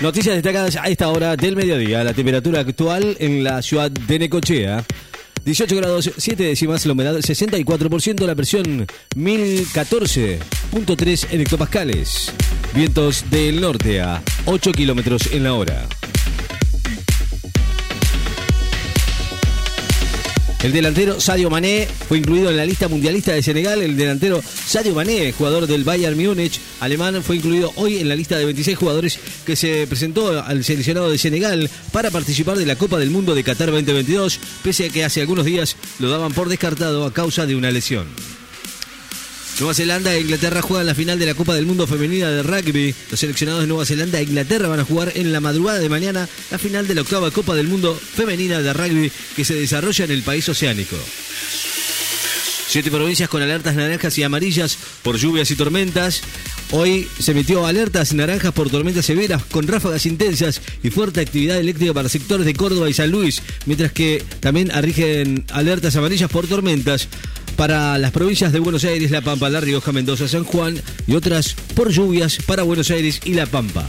Noticias destacadas a esta hora del mediodía. La temperatura actual en la ciudad de Necochea. 18 grados 7 décimas, la humedad 64%, la presión 1014.3 hectopascales. Vientos del norte a 8 kilómetros en la hora. El delantero Sadio Mané fue incluido en la lista mundialista de Senegal. El delantero Sadio Mané, jugador del Bayern Múnich alemán, fue incluido hoy en la lista de 26 jugadores que se presentó al seleccionado de Senegal para participar de la Copa del Mundo de Qatar 2022, pese a que hace algunos días lo daban por descartado a causa de una lesión. Nueva Zelanda e Inglaterra juegan la final de la Copa del Mundo Femenina de Rugby. Los seleccionados de Nueva Zelanda e Inglaterra van a jugar en la madrugada de mañana la final de la octava Copa del Mundo Femenina de Rugby que se desarrolla en el país oceánico. Siete provincias con alertas naranjas y amarillas por lluvias y tormentas. Hoy se emitió alertas naranjas por tormentas severas con ráfagas intensas y fuerte actividad eléctrica para sectores de Córdoba y San Luis, mientras que también arrigen alertas amarillas por tormentas para las provincias de Buenos Aires, La Pampa, La Rioja, Mendoza, San Juan y otras por lluvias para Buenos Aires y La Pampa.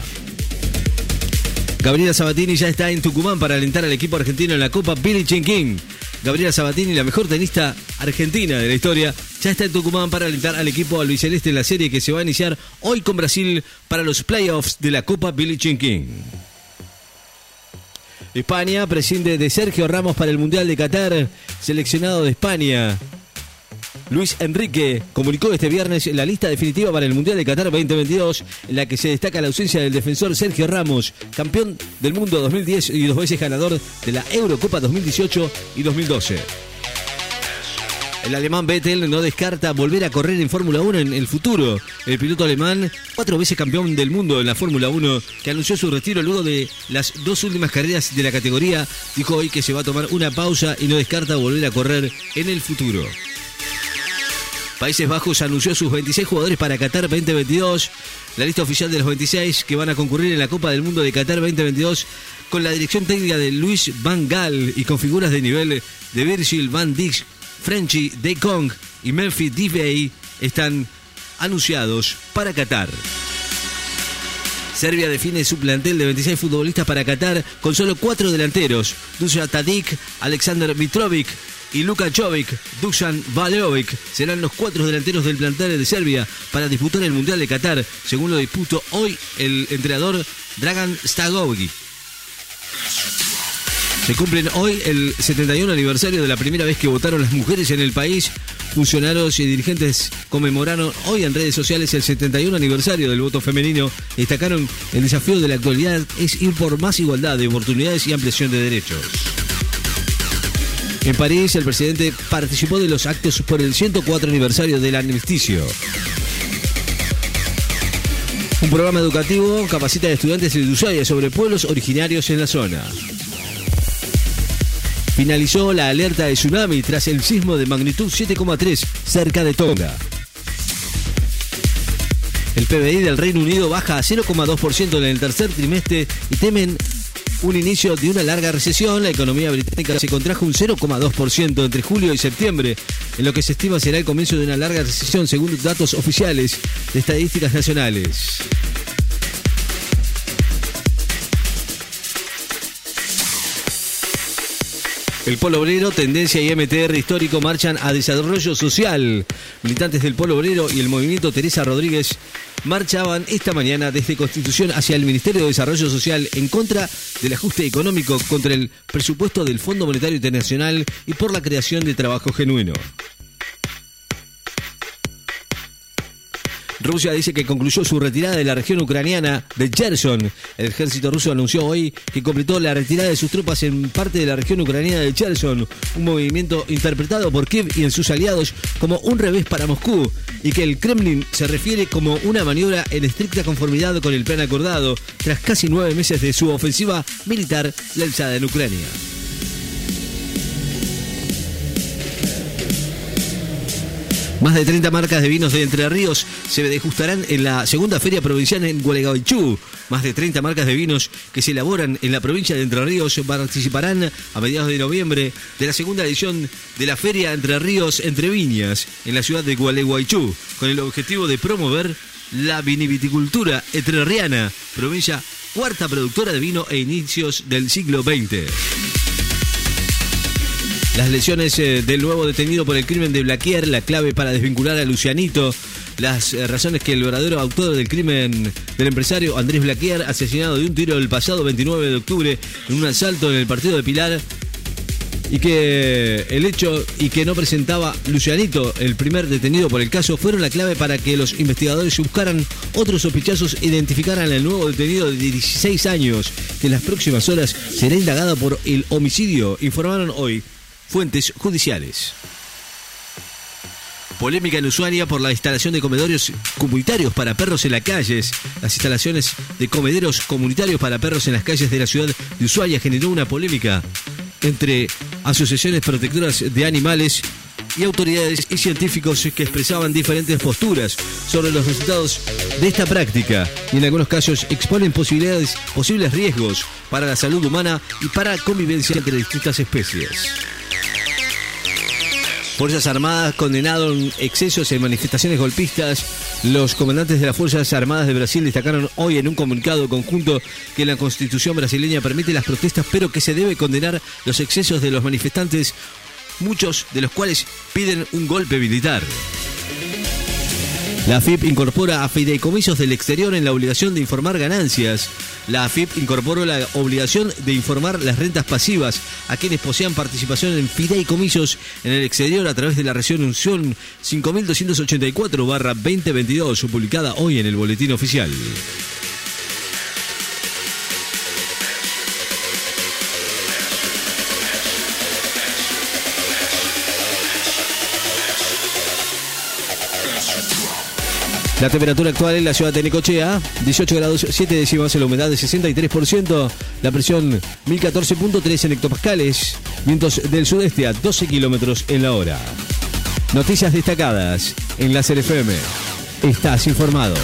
Gabriela Sabatini ya está en Tucumán para alentar al equipo argentino en la Copa Jean King. Gabriela Sabatini, la mejor tenista argentina de la historia, ya está en Tucumán para alentar al equipo albiceleste en la serie que se va a iniciar hoy con Brasil para los playoffs de la Copa Jean King. España prescinde de Sergio Ramos para el Mundial de Qatar, seleccionado de España. Luis Enrique comunicó este viernes la lista definitiva para el Mundial de Qatar 2022, en la que se destaca la ausencia del defensor Sergio Ramos, campeón del mundo 2010 y dos veces ganador de la Eurocopa 2018 y 2012. El alemán Vettel no descarta volver a correr en Fórmula 1 en el futuro. El piloto alemán, cuatro veces campeón del mundo en la Fórmula 1, que anunció su retiro luego de las dos últimas carreras de la categoría, dijo hoy que se va a tomar una pausa y no descarta volver a correr en el futuro. Países Bajos anunció sus 26 jugadores para Qatar 2022. La lista oficial de los 26 que van a concurrir en la Copa del Mundo de Qatar 2022 con la dirección técnica de Luis Van Gaal y con figuras de nivel de Virgil Van Dijk, Frenchy, De Kong y Memphis Depay están anunciados para Qatar. Serbia define su plantel de 26 futbolistas para Qatar con solo cuatro delanteros: Dusan Tadic, Alexander Mitrovic y Luka Jovic, Dusan Valeovic serán los cuatro delanteros del plantel de Serbia para disputar el Mundial de Qatar, según lo disputó hoy el entrenador Dragan Stagovic. Se cumplen hoy el 71 aniversario de la primera vez que votaron las mujeres en el país. Funcionarios y dirigentes conmemoraron hoy en redes sociales el 71 aniversario del voto femenino. Destacaron el desafío de la actualidad es ir por más igualdad de oportunidades y ampliación de derechos. En París, el presidente participó de los actos por el 104 aniversario del armisticio. Un programa educativo capacita a estudiantes de Ushuaia sobre pueblos originarios en la zona. Finalizó la alerta de tsunami tras el sismo de magnitud 7,3 cerca de Tonga. El PBI del Reino Unido baja a 0,2% en el tercer trimestre y temen un inicio de una larga recesión. La economía británica se contrajo un 0,2% entre julio y septiembre, en lo que se estima será el comienzo de una larga recesión según datos oficiales de estadísticas nacionales. El Polo Obrero, Tendencia y MTR Histórico marchan a desarrollo social. Militantes del Polo Obrero y el movimiento Teresa Rodríguez marchaban esta mañana desde Constitución hacia el Ministerio de Desarrollo Social en contra del ajuste económico, contra el presupuesto del Fondo Monetario Internacional y por la creación de trabajo genuino. Rusia dice que concluyó su retirada de la región ucraniana de Cherson. El ejército ruso anunció hoy que completó la retirada de sus tropas en parte de la región ucraniana de Cherson, un movimiento interpretado por Kiev y en sus aliados como un revés para Moscú, y que el Kremlin se refiere como una maniobra en estricta conformidad con el plan acordado tras casi nueve meses de su ofensiva militar lanzada en Ucrania. Más de 30 marcas de vinos de Entre Ríos se degustarán en la segunda feria provincial en Gualeguaychú. Más de 30 marcas de vinos que se elaboran en la provincia de Entre Ríos participarán a mediados de noviembre de la segunda edición de la Feria Entre Ríos Entre Viñas en la ciudad de Gualeguaychú, con el objetivo de promover la viniviticultura entrerriana, provincia cuarta productora de vino e inicios del siglo XX. Las lesiones eh, del nuevo detenido por el crimen de Blaquier, la clave para desvincular a Lucianito, las eh, razones que el verdadero autor del crimen del empresario Andrés Blaquier, asesinado de un tiro el pasado 29 de octubre en un asalto en el partido de Pilar, y que el hecho y que no presentaba Lucianito, el primer detenido por el caso, fueron la clave para que los investigadores buscaran otros sospechosos e identificaran al nuevo detenido de 16 años, que en las próximas horas será indagado por el homicidio, informaron hoy fuentes judiciales. Polémica en Ushuaia por la instalación de comedores comunitarios para perros en las calles. Las instalaciones de comederos comunitarios para perros en las calles de la ciudad de Ushuaia generó una polémica entre asociaciones protectoras de animales y autoridades y científicos que expresaban diferentes posturas sobre los resultados de esta práctica y en algunos casos exponen posibles riesgos para la salud humana y para la convivencia entre distintas especies. Fuerzas Armadas condenaron excesos en manifestaciones golpistas. Los comandantes de las Fuerzas Armadas de Brasil destacaron hoy en un comunicado conjunto que la constitución brasileña permite las protestas, pero que se debe condenar los excesos de los manifestantes, muchos de los cuales piden un golpe militar. La AFIP incorpora a fideicomisos del exterior en la obligación de informar ganancias. La AFIP incorporó la obligación de informar las rentas pasivas a quienes posean participación en fideicomisos en el exterior a través de la resolución 5284-2022, publicada hoy en el Boletín Oficial. La temperatura actual en la ciudad de Necochea, 18 grados 7 décimas, la humedad de 63%, la presión 1014.3 en hectopascales, vientos del sudeste a 12 kilómetros en la hora. Noticias destacadas en la CFM. Estás informado.